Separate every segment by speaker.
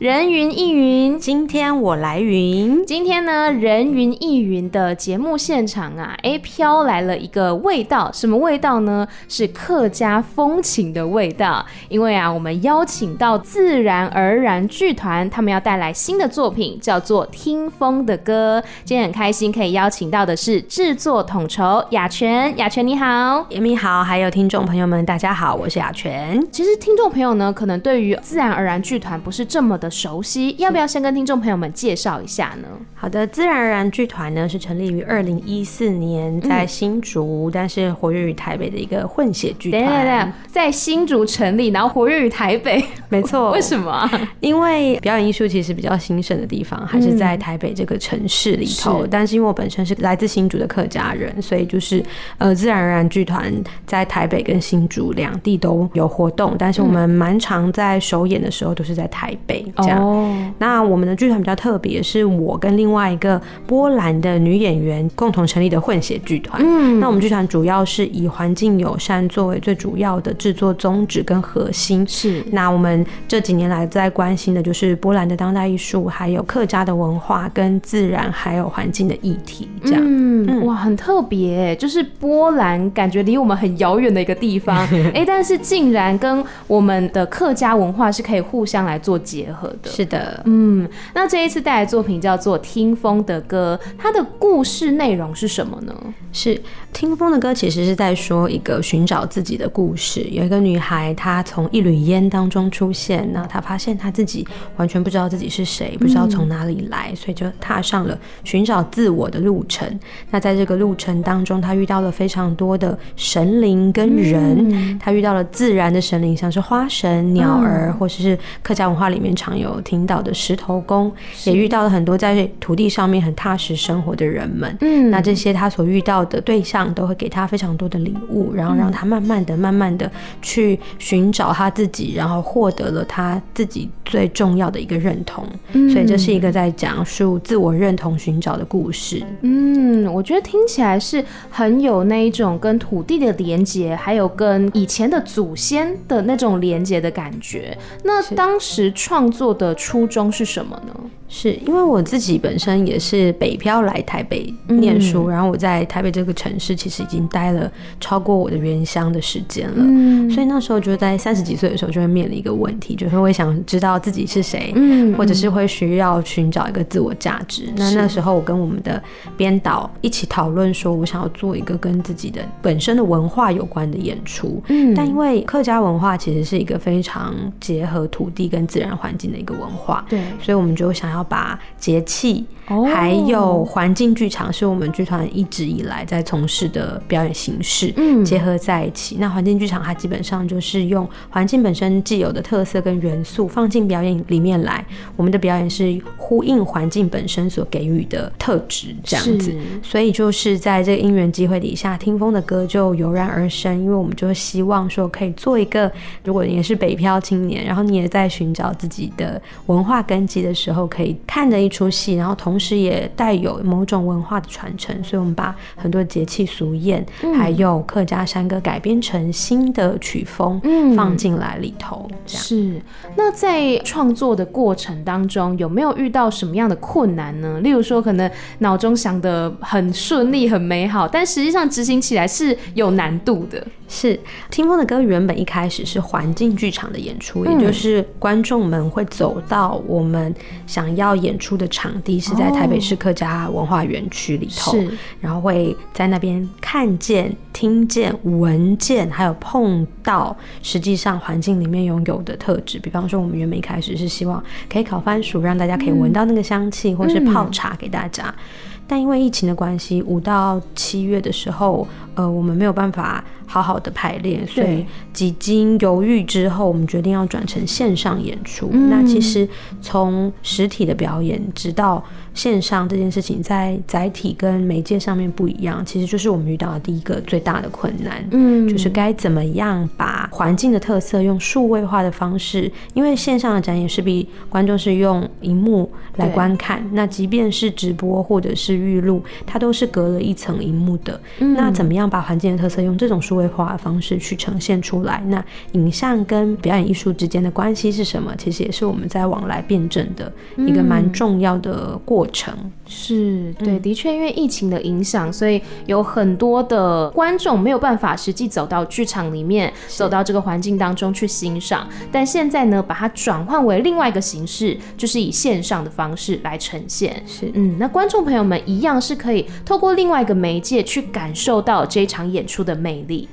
Speaker 1: 人云亦云，
Speaker 2: 今天我来云。
Speaker 1: 今天呢，人云亦云的节目现场啊，哎，飘来了一个味道，什么味道呢？是客家风情的味道。因为啊，我们邀请到自然而然剧团，他们要带来新的作品，叫做《听风的歌》。今天很开心可以邀请到的是制作统筹雅泉，雅泉你好，
Speaker 2: 严明好，还有听众朋友们，大家好，我是雅泉。
Speaker 1: 其实听众朋友呢，可能对于自然而然剧团不是这么的。熟悉，要不要先跟听众朋友们介绍一下呢？
Speaker 2: 好的，自然而然剧团呢是成立于二零一四年，在新竹，嗯、但是活跃于台北的一个混血剧团。对对对，
Speaker 1: 在新竹成立，然后活跃于台北，
Speaker 2: 没错。
Speaker 1: 为什么？
Speaker 2: 因为表演艺术其实比较兴盛的地方还是在台北这个城市里头。嗯、但是因为我本身是来自新竹的客家人，所以就是呃，自然而然剧团在台北跟新竹两地都有活动，但是我们蛮常在首演的时候都是在台北。这样，
Speaker 1: 哦，
Speaker 2: 那我们的剧团比较特别，是我跟另外一个波兰的女演员共同成立的混血剧团。嗯，那我们剧团主要是以环境友善作为最主要的制作宗旨跟核心。
Speaker 1: 是，
Speaker 2: 那我们这几年来在关心的就是波兰的当代艺术，还有客家的文化跟自然还有环境的议题。这样，
Speaker 1: 嗯，嗯哇，很特别，就是波兰感觉离我们很遥远的一个地方，哎、欸，但是竟然跟我们的客家文化是可以互相来做结合的。
Speaker 2: 是的，
Speaker 1: 嗯，那这一次带来作品叫做《听风的歌》，它的故事内容是什么呢？
Speaker 2: 是《听风的歌》，其实是在说一个寻找自己的故事。有一个女孩，她从一缕烟当中出现，那她发现她自己完全不知道自己是谁，不知道从哪里来，所以就踏上了寻找自我的路程。那在这个路程当中，他遇到了非常多的神灵跟人，他遇到了自然的神灵，像是花神、鸟儿，或者是客家文化里面常有听到的石头公，也遇到了很多在土地上面很踏实生活的人们。嗯，那这些他所遇到的对象都会给他非常多的礼物，然后让他慢慢的、慢慢的去寻找他自己，然后获得了他自己最重要的一个认同。嗯，所以这是一个在讲述自我认同寻找的故事。
Speaker 1: 嗯，我觉得听起来是很有那一种跟土地的连接，还有跟以前的祖先的那种连接的感觉。那当时创作的初衷是什么呢？
Speaker 2: 是因为我自己本身也是北漂来台北念书，嗯、然后我在台北这个城市其实已经待了超过我的原乡的时间了，嗯、所以那时候就在三十几岁的时候就会面临一个问题，就是会想知道自己是谁，嗯、或者是会需要寻找一个自我价值。嗯、那那时候我跟我们的编导一起讨论，说我想要做一个跟自己的本身的文化有关的演出，嗯、但因为客家文化其实是一个非常结合土地跟自然环境的一个文化，对，所以我们就想要。把节气还有环境剧场是我们剧团一直以来在从事的表演形式，嗯结合在一起。那环境剧场它基本上就是用环境本身既有的特色跟元素放进表演里面来。我们的表演是呼应环境本身所给予的特质，这样子。所以就是在这个因缘机会底下，听风的歌就油然而生。因为我们就希望说可以做一个，如果你也是北漂青年，然后你也在寻找自己的文化根基的时候，可以。看的一出戏，然后同时也带有某种文化的传承，所以我们把很多节气俗谚，嗯、还有客家山歌改编成新的曲风，嗯放进来里头。嗯、这样
Speaker 1: 是。那在创作的过程当中，有没有遇到什么样的困难呢？例如说，可能脑中想的很顺利、很美好，但实际上执行起来是有难度的。
Speaker 2: 是听风的歌原本一开始是环境剧场的演出，嗯、也就是观众们会走到我们想要演出的场地，是在台北市客家文化园区里头，是然后会在那边看见、听见、闻见，还有碰到实际上环境里面拥有的特质。比方说，我们原本一开始是希望可以烤番薯，让大家可以闻到那个香气，嗯、或是泡茶给大家。但因为疫情的关系，五到七月的时候，呃，我们没有办法好好的排练，所以几经犹豫之后，我们决定要转成线上演出。嗯、那其实从实体的表演直到线上这件事情，在载体跟媒介上面不一样，其实就是我们遇到的第一个最大的困难。嗯，就是该怎么样把环境的特色用数位化的方式，因为线上的展演势必观众是用荧幕来观看，那即便是直播或者是预录，它都是隔了一层荧幕的。嗯、那怎么样把环境的特色用这种数位化的方式去呈现出来？那影像跟表演艺术之间的关系是什么？其实也是我们在往来辩证的一个蛮重要的过程。嗯、
Speaker 1: 是对，的确，因为疫情的影响，所以有很多的观众没有办法实际走到剧场里面，走到这个环境当中去欣赏。但现在呢，把它转换为另外一个形式，就是以线上的方式来呈现。
Speaker 2: 是，
Speaker 1: 嗯，那观众朋友们一样是可以透过另外一个媒介去感受到这一场演出的魅力。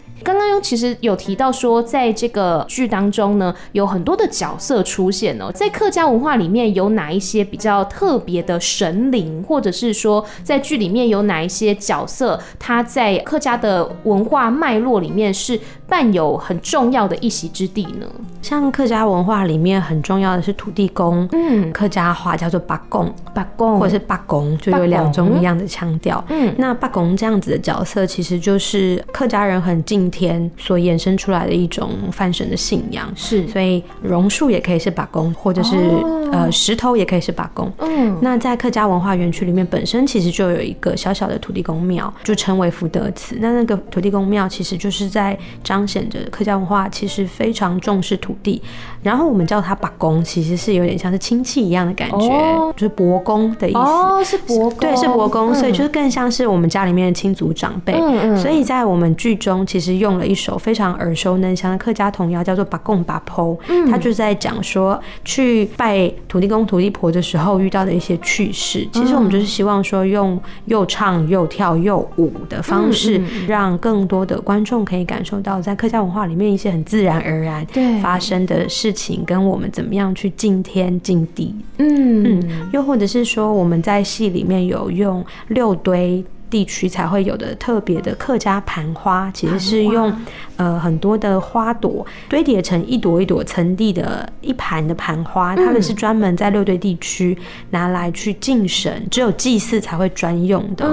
Speaker 1: 其实有提到说，在这个剧当中呢，有很多的角色出现哦。在客家文化里面，有哪一些比较特别的神灵，或者是说，在剧里面有哪一些角色，他在客家的文化脉络里面是伴有很重要的一席之地呢？
Speaker 2: 像客家文化里面很重要的是土地公，嗯，客家话叫做八公，
Speaker 1: 八公，
Speaker 2: 或者是八公，就有两种一样的腔调。嗯，那八公这样子的角色，其实就是客家人很敬天所衍生出来的一种泛神的信仰，是，所以榕树也可以是八公，或者是、哦、呃石头也可以是八公。嗯，那在客家文化园区里面，本身其实就有一个小小的土地公庙，就称为福德祠。那那个土地公庙其实就是在彰显着客家文化其实非常重视土地，然后我们叫它八公，其实是有点像是亲戚一样的感觉，哦、就是伯公的意思。
Speaker 1: 哦，是伯公，
Speaker 2: 对，是伯公，嗯、所以就是更像是我们家里面的亲族长辈。嗯嗯，所以在我们剧中其实。用了一首非常耳熟能详的客家童谣，叫做《八公八婆》。嗯，他就是在讲说去拜土地公、土地婆的时候遇到的一些趣事。其实我们就是希望说，用又唱又跳又舞的方式，让更多的观众可以感受到在客家文化里面一些很自然而然发生的事情，跟我们怎么样去敬天敬地。嗯嗯，又或者是说，我们在戏里面有用六堆。地区才会有的特别的客家盘花，其实是用呃很多的花朵堆叠成一朵一朵层地的一盘的盘花，它们是专门在六堆地区拿来去敬神，只有祭祀才会专用的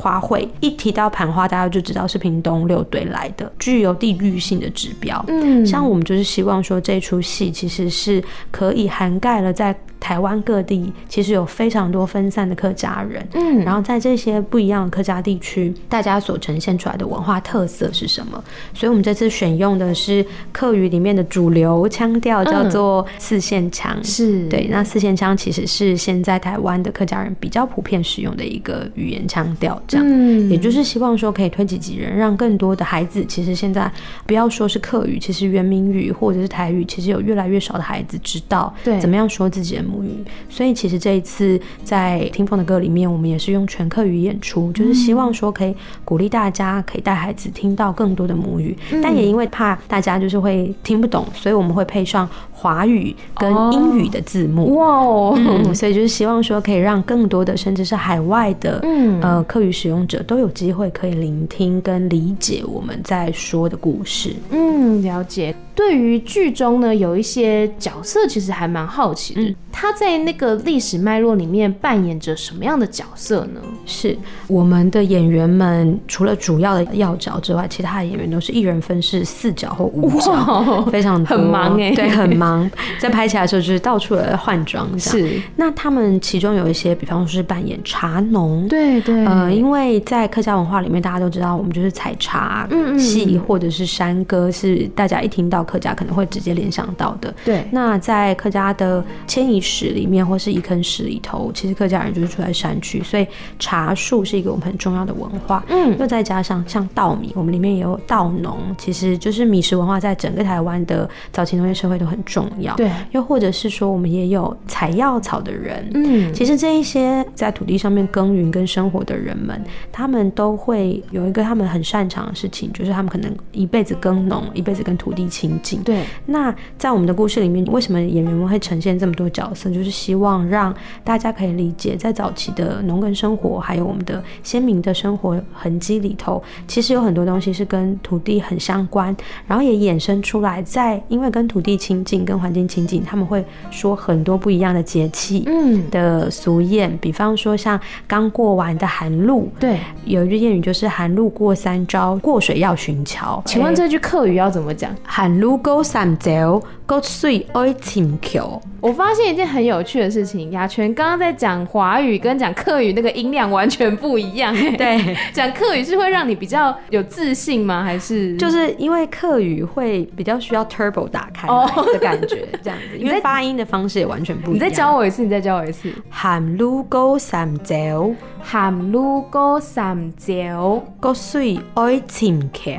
Speaker 2: 花卉。一提到盘花，大家就知道是屏东六堆来的，具有地域性的指标。嗯，像我们就是希望说这出戏其实是可以涵盖了在。台湾各地其实有非常多分散的客家人，嗯，然后在这些不一样的客家地区，大家所呈现出来的文化特色是什么？所以我们这次选用的是客语里面的主流腔调，叫做四线腔，嗯、是。对。那四线腔其实是现在台湾的客家人比较普遍使用的一个语言腔调，这样，嗯，也就是希望说可以推己及人，让更多的孩子，其实现在不要说是客语，其实原名语或者是台语，其实有越来越少的孩子知道，对，怎么样说自己的。母语，所以其实这一次在听风的歌里面，我们也是用全课语演出，就是希望说可以鼓励大家可以带孩子听到更多的母语，但也因为怕大家就是会听不懂，所以我们会配上华语跟英语的字幕。哇哦，嗯，所以就是希望说可以让更多的甚至是海外的嗯呃课语使用者都有机会可以聆听跟理解我们在说的故事。
Speaker 1: 嗯，了解。对于剧中呢，有一些角色其实还蛮好奇的。他在那个历史脉络里面扮演着什么样的角色呢？
Speaker 2: 是我们的演员们除了主要的要角之外，其他的演员都是一人分饰四角或五角，非常
Speaker 1: 很忙哎，
Speaker 2: 对，很忙。在拍起来的时候就是到处的换装。是，那他们其中有一些，比方说是扮演茶农，对对，呃，因为在客家文化里面，大家都知道我们就是采茶戏或者是山歌，是大家一听到客家可能会直接联想到的。对，那在客家的迁移史里面，或是一坑史里头，其实客家人就是住在山区，所以茶树是一个我们很重要的文化。嗯，又再加上像稻米，我们里面也有稻农，其实就是米食文化在整个台湾的早期农业社会都很重要。对，又或者是说，我们也有采药草的人。嗯，其实这一些在土地上面耕耘跟生活的人们，他们都会有一个他们很擅长的事情，就是他们可能一辈子耕农，一辈子跟土地亲近。对，那在我们的故事里面，为什么演员们会呈现这么多角色？就是希望让大家可以理解，在早期的农耕生活，还有我们的先先民的生活痕迹里头，其实有很多东西是跟土地很相关，然后也衍生出来，在因为跟土地亲近、跟环境亲近，他们会说很多不一样的节气嗯的俗谚，嗯、比方说像刚过完的寒露，
Speaker 1: 对，有一句谚语就是“寒露过三朝，过水要寻桥”。请问这句客语要怎么讲？“
Speaker 2: 寒露过三朝，过水要寻桥”。
Speaker 1: 我发现一件很有趣的事情，雅泉刚刚在讲华语跟讲客语那个音量完全不一样。
Speaker 2: 对，
Speaker 1: 讲客语是会让你比较有自信吗？还是
Speaker 2: 就是因为客语会比较需要 turbo 打开的感觉，这样子，因为发音的方式也完全不一样。
Speaker 1: 你再教我一次，你再教我一次。
Speaker 2: 寒露过三朝，
Speaker 1: 寒露过三朝，
Speaker 2: 过水要寻桥，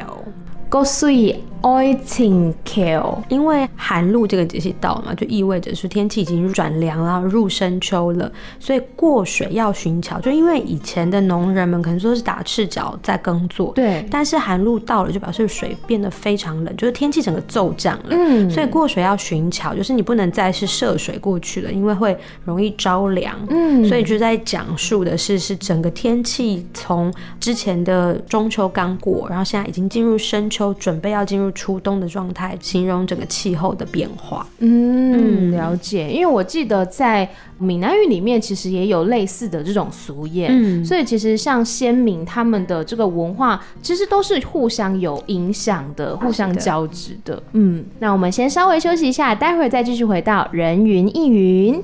Speaker 1: 过水。爱情 kill，
Speaker 2: 因为寒露这个节气到了嘛，就意味着是天气已经转凉了，入深秋了，所以过水要寻桥。就因为以前的农人们可能说是打赤脚在耕作，
Speaker 1: 对，
Speaker 2: 但是寒露到了就表示水变得非常冷，就是天气整个骤降了，嗯，所以过水要寻桥，就是你不能再是涉水过去了，因为会容易着凉，嗯，所以就在讲述的是是整个天气从之前的中秋刚过，然后现在已经进入深秋，准备要进入。初冬的状态，形容整个气候的变化。
Speaker 1: 嗯，了解。因为我记得在闽南语里面，其实也有类似的这种俗谚。嗯，所以其实像先民他们的这个文化，其实都是互相有影响的，互相交织的。的嗯，那我们先稍微休息一下，待会儿再继续回到人云亦云。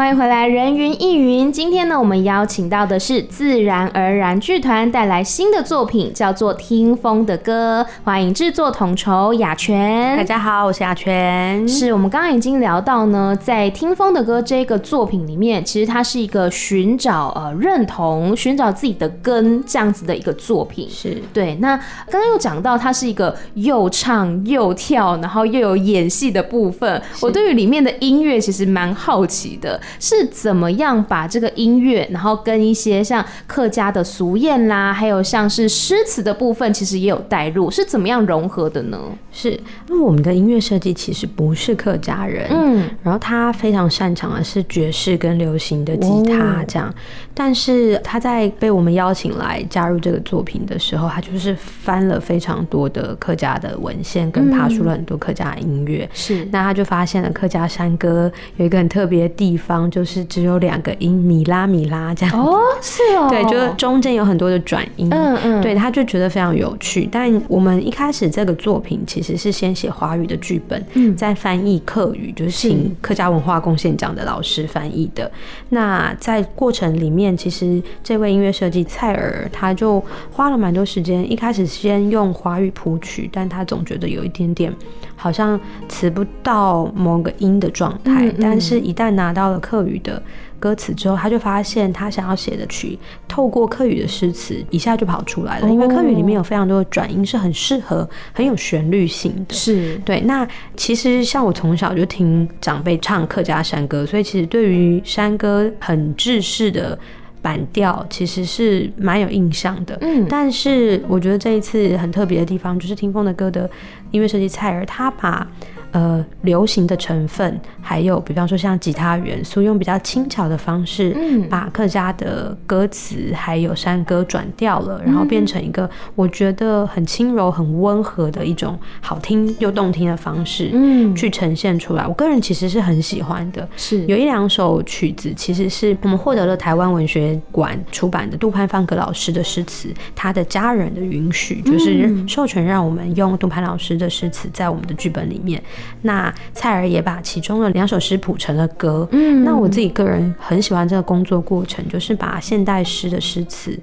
Speaker 1: 欢迎回来，人云亦云。今天呢，我们邀请到的是自然而然剧团带来新的作品，叫做《听风的歌》。欢迎制作统筹雅泉。
Speaker 2: 大家好，我是雅泉。
Speaker 1: 是我们刚刚已经聊到呢，在《听风的歌》这个作品里面，其实它是一个寻找呃认同、寻找自己的根这样子的一个作品。
Speaker 2: 是
Speaker 1: 对。那刚刚又讲到，它是一个又唱又跳，然后又有演戏的部分。我对于里面的音乐其实蛮好奇的。是怎么样把这个音乐，然后跟一些像客家的俗谚啦，还有像是诗词的部分，其实也有带入，是怎么样融合的呢？
Speaker 2: 是，因为我们的音乐设计其实不是客家人，嗯，然后他非常擅长的是爵士跟流行的吉他这样，哦、但是他在被我们邀请来加入这个作品的时候，他就是翻了非常多的客家的文献，跟爬出了很多客家音乐，是、嗯，那他就发现了客家山歌有一个很特别的地方。就是只有两个音，米拉米拉这样
Speaker 1: 哦，是哦，
Speaker 2: 对，就是中间有很多的转音，嗯嗯，对，他就觉得非常有趣。但我们一开始这个作品其实是先写华语的剧本，嗯，再翻译客语，就是请客家文化贡献奖的老师翻译的。那在过程里面，其实这位音乐设计蔡儿他就花了蛮多时间，一开始先用华语谱曲，但他总觉得有一点点好像词不到某个音的状态，嗯嗯，但是一旦拿到了。客语的歌词之后，他就发现他想要写的曲，透过客语的诗词一下就跑出来了。因为客语里面有非常多的转音，是很适合、很有旋律性的。
Speaker 1: 是
Speaker 2: 对。那其实像我从小就听长辈唱客家山歌，所以其实对于山歌很制式的板调，其实是蛮有印象的。嗯。但是我觉得这一次很特别的地方，就是听风的歌的音乐设计蔡儿，他把。呃，流行的成分，还有比方说像吉他元素，用比较轻巧的方式，嗯，把客家的歌词还有山歌转调了，然后变成一个我觉得很轻柔、很温和的一种好听又动听的方式，嗯，去呈现出来。我个人其实是很喜欢的，是。有一两首曲子，其实是我们获得了台湾文学馆出版的杜潘方格老师的诗词，他的家人的允许，就是授权让我们用杜潘老师的诗词在我们的剧本里面。那蔡儿也把其中的两首诗谱成了歌。嗯，那我自己个人很喜欢这个工作过程，就是把现代诗的诗词。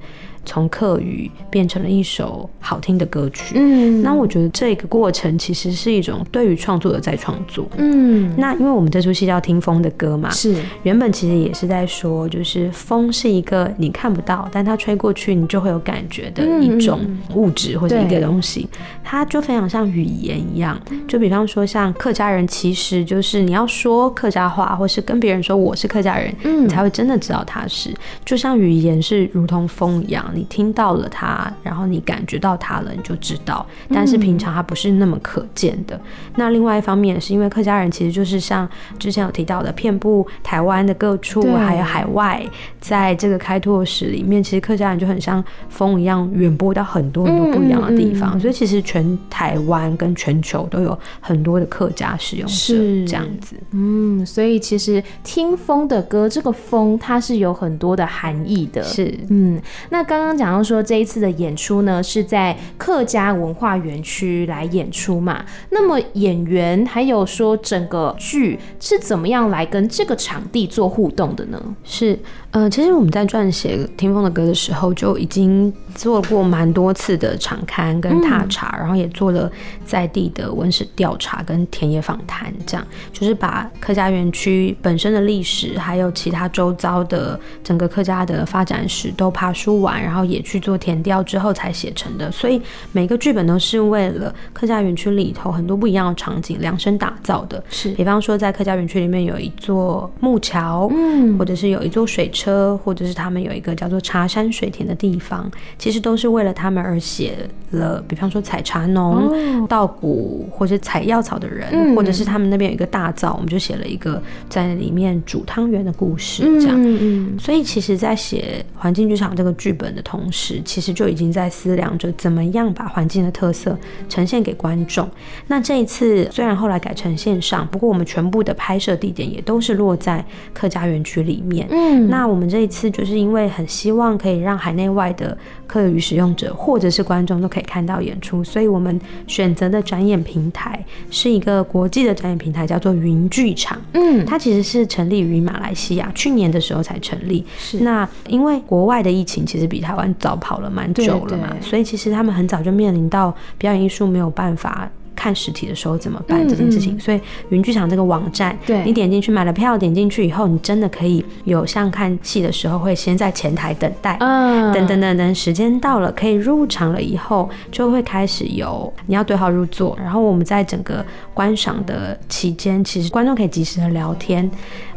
Speaker 2: 从课语变成了一首好听的歌曲，嗯，那我觉得这个过程其实是一种对于创作的再创作，嗯，那因为我们这出戏叫听风的歌嘛，是。原本其实也是在说，就是风是一个你看不到，但它吹过去你就会有感觉的一种物质或者一个东西，它就非常像语言一样，就比方说像客家人，其实就是你要说客家话，或是跟别人说我是客家人，嗯，你才会真的知道他是，就像语言是如同风一样。你听到了它，然后你感觉到它了，你就知道。但是平常它不是那么可见的。嗯、那另外一方面是因为客家人其实就是像之前有提到的，遍布台湾的各处，还有海外，在这个开拓史里面，其实客家人就很像风一样，远播到很多很多不一样的地方。嗯嗯、所以其实全台湾跟全球都有很多的客家使用者，这样子。
Speaker 1: 嗯，所以其实听风的歌，这个风它是有很多的含义的。
Speaker 2: 是，
Speaker 1: 嗯，那刚刚讲到说这一次的演出呢，是在客家文化园区来演出嘛？那么演员还有说整个剧是怎么样来跟这个场地做互动的呢？
Speaker 2: 是。呃，其实我们在撰写《听风的歌》的时候，就已经做过蛮多次的场刊跟踏查，嗯、然后也做了在地的文史调查跟田野访谈，这样就是把客家园区本身的历史，还有其他周遭的整个客家的发展史都爬梳完，然后也去做填调之后才写成的。所以每个剧本都是为了客家园区里头很多不一样的场景量身打造的。是，比方说在客家园区里面有一座木桥，嗯，或者是有一座水车。或者是他们有一个叫做茶山水田的地方，其实都是为了他们而写了。比方说采茶农、稻谷或者采药草的人，嗯、或者是他们那边有一个大灶，我们就写了一个在里面煮汤圆的故事。这样，嗯嗯、所以其实，在写环境剧场这个剧本的同时，其实就已经在思量着怎么样把环境的特色呈现给观众。那这一次虽然后来改成线上，不过我们全部的拍摄地点也都是落在客家园区里面。嗯，那我们这一次就是因为很希望可以让海内外的客语使用者或者是观众都可以看到演出，所以我们选择的展演平台是一个国际的展演平台，叫做云剧场。嗯，它其实是成立于马来西亚，去年的时候才成立。是，那因为国外的疫情其实比台湾早跑了蛮久了嘛，所以其实他们很早就面临到表演艺术没有办法。看实体的时候怎么办这件事情？嗯嗯、所以云剧场这个网站，对你点进去买了票，点进去以后，你真的可以有像看戏的时候会先在前台等待，嗯，等等等等，时间到了可以入场了以后，就会开始有你要对号入座，然后我们在整个观赏的期间，其实观众可以及时的聊天。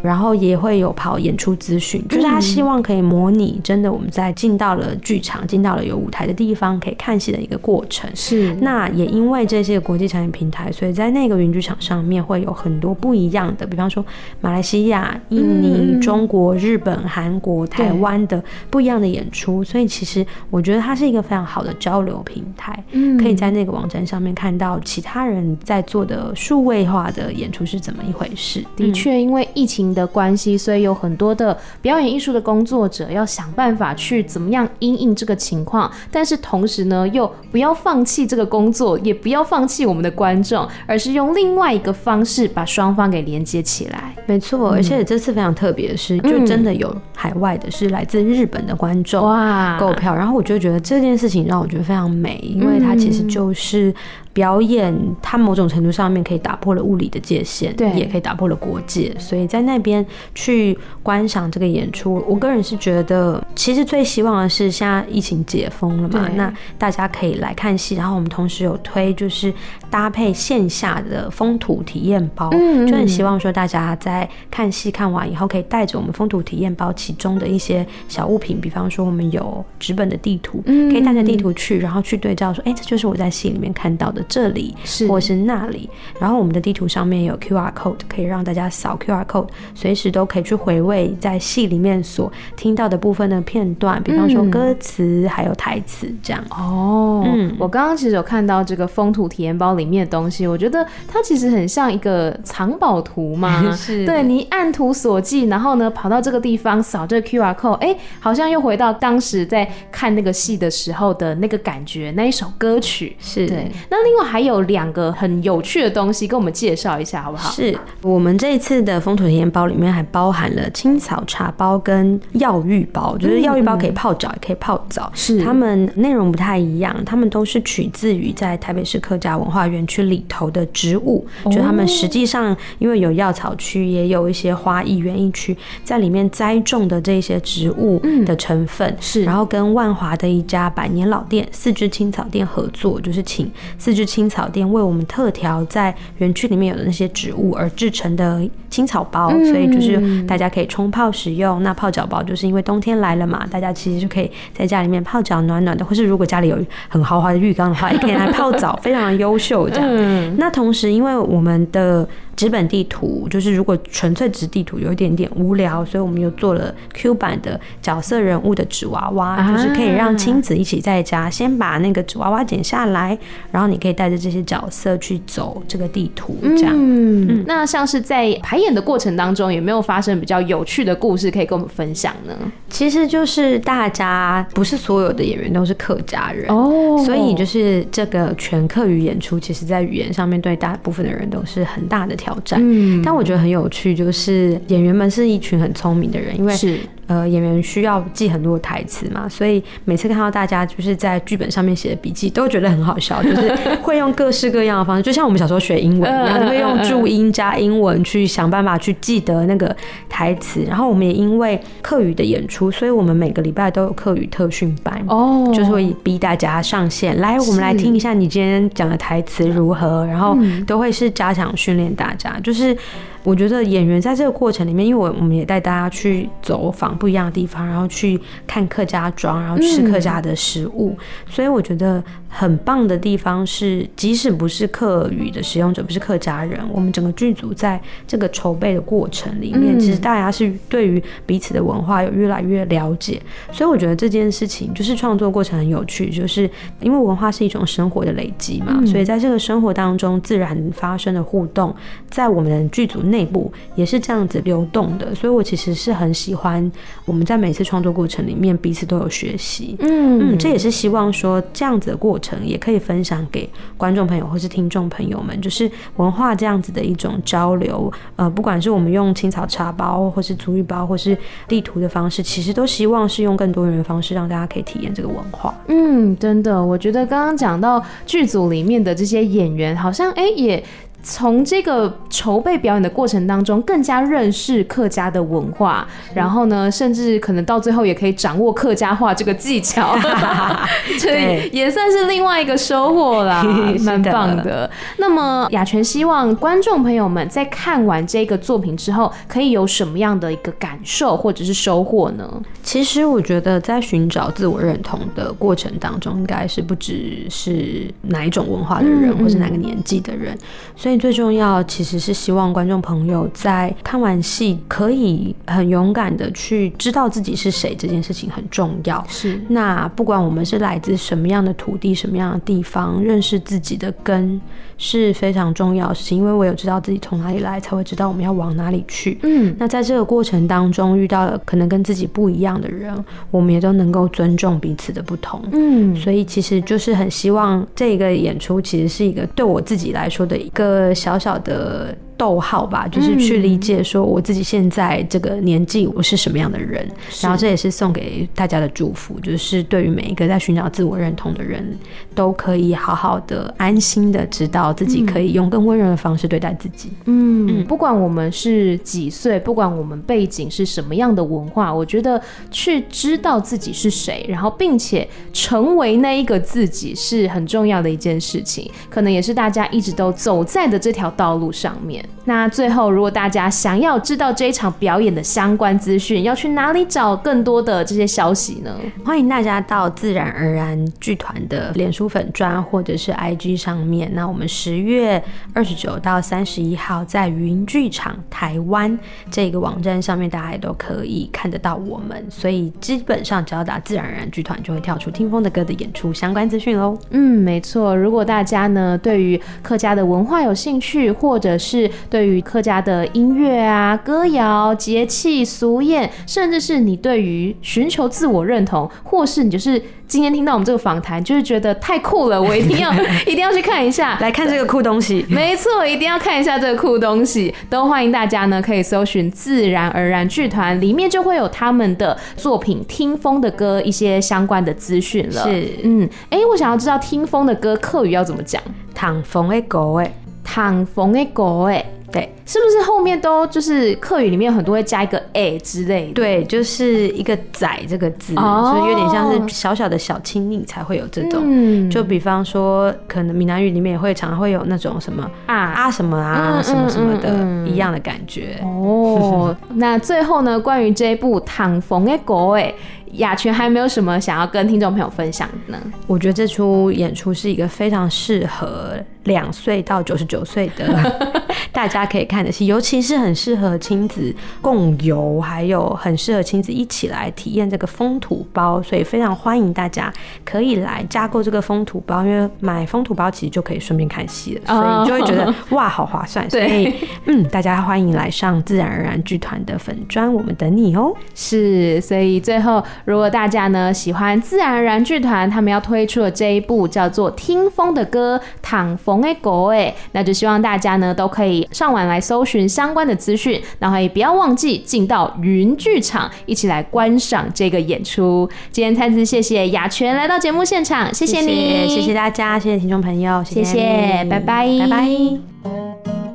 Speaker 2: 然后也会有跑演出资讯，就是他希望可以模拟真的我们在进到了剧场、进到了有舞台的地方可以看戏的一个过程。是，那也因为这些国际产业平台，所以在那个云剧场上面会有很多不一样的，比方说马来西亚、印尼、中国、日本、韩国、台湾的不一样的演出。所以其实我觉得它是一个非常好的交流平台，可以在那个网站上面看到其他人在做的数位化的演出是怎么一回事。
Speaker 1: 的确，因为疫情的关系，所以有很多的表演艺术的工作者要想办法去怎么样因应这个情况，但是同时呢，又不要放弃这个工作，也不要放弃我们的观众，而是用另外一个方式把双方给连接起来。
Speaker 2: 没错，而且这次非常特别的是，就真的有海外的，是来自日本的观众哇购票，然后我就觉得这件事情让我觉得非常美，因为它其实就是。表演，它某种程度上面可以打破了物理的界限，对，也可以打破了国界。所以在那边去观赏这个演出，我个人是觉得，其实最希望的是现在疫情解封了嘛，那大家可以来看戏。然后我们同时有推，就是搭配线下的风土体验包，嗯嗯就很希望说大家在看戏看完以后，可以带着我们风土体验包其中的一些小物品，比方说我们有纸本的地图，可以带着地图去，然后去对照说，哎、欸，这就是我在戏里面看到的。这里是或是那里，然后我们的地图上面有 QR code，可以让大家扫 QR code，随时都可以去回味在戏里面所听到的部分的片段，比方说歌词还有台词这样。
Speaker 1: 哦，嗯，我刚刚其实有看到这个风土体验包里面的东西，我觉得它其实很像一个藏宝图嘛。是，对，你按图索骥，然后呢跑到这个地方扫这个 QR code，哎，好像又回到当时在看那个戏的时候的那个感觉，那一首歌曲。是对，那另外还有两个很有趣的东西，跟我们介绍一下好不好？
Speaker 2: 是我们这一次的风土体验包里面还包含了青草茶包跟药浴包，就是药浴包可以泡脚也可以泡澡，是它们内容不太一样，它们都是取自于在台北市客家文化园区里头的植物，就他们实际上因为有药草区，也有一些花艺园艺区，在里面栽种的这些植物的成分是，然后跟万华的一家百年老店四枝青草店合作，就是请四枝。是青草店为我们特调在园区里面有的那些植物而制成的青草包，所以就是大家可以冲泡使用。那泡脚包就是因为冬天来了嘛，大家其实就可以在家里面泡脚暖暖的，或是如果家里有很豪华的浴缸的话，也可以来泡澡，非常的优秀这样。那同时，因为我们的纸本地图就是如果纯粹纸地图有一点点无聊，所以我们又做了 Q 版的角色人物的纸娃娃，就是可以让亲子一起在家先把那个纸娃娃剪下来，然后你可以带着这些角色去走这个地图，这样。
Speaker 1: 嗯，那像是在排演的过程当中，有没有发生比较有趣的故事可以跟我们分享呢？
Speaker 2: 其实就是大家不是所有的演员都是客家人哦，所以就是这个全客语演出，其实在语言上面对大部分的人都是很大的挑战。挑战，嗯，但我觉得很有趣，就是演员们是一群很聪明的人，因为是。呃，演员需要记很多台词嘛，所以每次看到大家就是在剧本上面写的笔记，都觉得很好笑，就是会用各式各样的方式，就像我们小时候学英文一样，会用注音加英文去想办法去记得那个台词。然后我们也因为课语的演出，所以我们每个礼拜都有课语特训班哦，就是会逼大家上线来，我们来听一下你今天讲的台词如何，然后都会是加强训练大家，就是。我觉得演员在这个过程里面，因为我我们也带大家去走访不一样的地方，然后去看客家庄，然后吃客家的食物，嗯、所以我觉得很棒的地方是，即使不是客语的使用者，不是客家人，我们整个剧组在这个筹备的过程里面，其实大家是对于彼此的文化有越来越了解，所以我觉得这件事情就是创作过程很有趣，就是因为文化是一种生活的累积嘛，所以在这个生活当中自然发生的互动，在我们的剧组内部也是这样子流动的，所以我其实是很喜欢我们在每次创作过程里面彼此都有学习，嗯嗯，这也是希望说这样子的过程也可以分享给观众朋友或是听众朋友们，就是文化这样子的一种交流，呃，不管是我们用青草茶包或是足浴包或是地图的方式，其实都希望是用更多元的方式让大家可以体验这个文化。
Speaker 1: 嗯，真的，我觉得刚刚讲到剧组里面的这些演员，好像哎、欸、也。从这个筹备表演的过程当中，更加认识客家的文化，然后呢，甚至可能到最后也可以掌握客家话这个技巧，所以也算是另外一个收获啦，蛮棒的。那么雅泉希望观众朋友们在看完这个作品之后，可以有什么样的一个感受或者是收获呢？
Speaker 2: 其实我觉得在寻找自我认同的过程当中，应该是不只是哪一种文化的人，或是哪个年纪的人，所以。所以最重要其实是希望观众朋友在看完戏可以很勇敢的去知道自己是谁，这件事情很重要。是，那不管我们是来自什么样的土地、什么样的地方，认识自己的根是非常重要的事情。因为我有知道自己从哪里来，才会知道我们要往哪里去。嗯，那在这个过程当中遇到了可能跟自己不一样的人，我们也都能够尊重彼此的不同。嗯，所以其实就是很希望这个演出其实是一个对我自己来说的一个。呃，小小的。逗号吧，就是去理解说我自己现在这个年纪我是什么样的人，然后这也是送给大家的祝福，就是对于每一个在寻找自我认同的人，都可以好好的、安心的知道自己可以用更温柔的方式对待自己。
Speaker 1: 嗯，不管我们是几岁，不管我们背景是什么样的文化，我觉得去知道自己是谁，然后并且成为那一个自己是很重要的一件事情，可能也是大家一直都走在的这条道路上面。那最后，如果大家想要知道这一场表演的相关资讯，要去哪里找更多的这些消息呢？
Speaker 2: 欢迎大家到自然而然剧团的脸书粉专或者是 IG 上面。那我们十月二十九到三十一号在云剧场台湾这个网站上面，大家也都可以看得到我们。所以基本上只要打自然而然剧团，就会跳出听风的歌的演出相关资讯喽。
Speaker 1: 嗯，没错。如果大家呢对于客家的文化有兴趣，或者是对于客家的音乐啊、歌谣、节气、俗谚，甚至是你对于寻求自我认同，或是你就是今天听到我们这个访谈，就是觉得太酷了，我一定要 一定要去看一下，
Speaker 2: 来看这个酷东西。
Speaker 1: 没错，一定要看一下这个酷东西。都欢迎大家呢，可以搜寻自然而然剧团，里面就会有他们的作品《听风的歌》一些相关的资讯了。是，嗯，哎、欸，我想要知道听风的歌客语要怎么讲？
Speaker 2: 躺风的狗，哎，
Speaker 1: 唐风的狗，哎。
Speaker 2: 对，
Speaker 1: 是不是后面都就是客语里面很多会加一个 a 之类的？
Speaker 2: 对，就是一个仔这个字，哦、所以有点像是小小的小亲昵才会有这种。嗯，就比方说，可能闽南语里面也会常常会有那种什么啊啊什么啊、嗯、什么什么的、嗯、一样的感觉。
Speaker 1: 哦，那最后呢，关于这一部《躺缝的狗》哎。雅泉还没有什么想要跟听众朋友分享的呢？
Speaker 2: 我觉得这出演出是一个非常适合两岁到九十九岁的 大家可以看的戏，尤其是很适合亲子共游，还有很适合亲子一起来体验这个风土包，所以非常欢迎大家可以来加购这个风土包，因为买风土包其实就可以顺便看戏了，所以你就会觉得哇，好划算。所以嗯，大家欢迎来上自然而然剧团的粉砖，我们等你哦。
Speaker 1: 是，所以最后。如果大家呢喜欢自然而然剧团，他们要推出的这一部叫做《听风的歌》《躺风的狗》哎，那就希望大家呢都可以上网来搜寻相关的资讯，然后也不要忘记进到云剧场一起来观赏这个演出。今天再次谢谢雅泉来到节目现场，谢谢你，
Speaker 2: 谢谢，大家，谢谢听众朋友，谢谢，
Speaker 1: 谢谢，拜拜，
Speaker 2: 拜拜。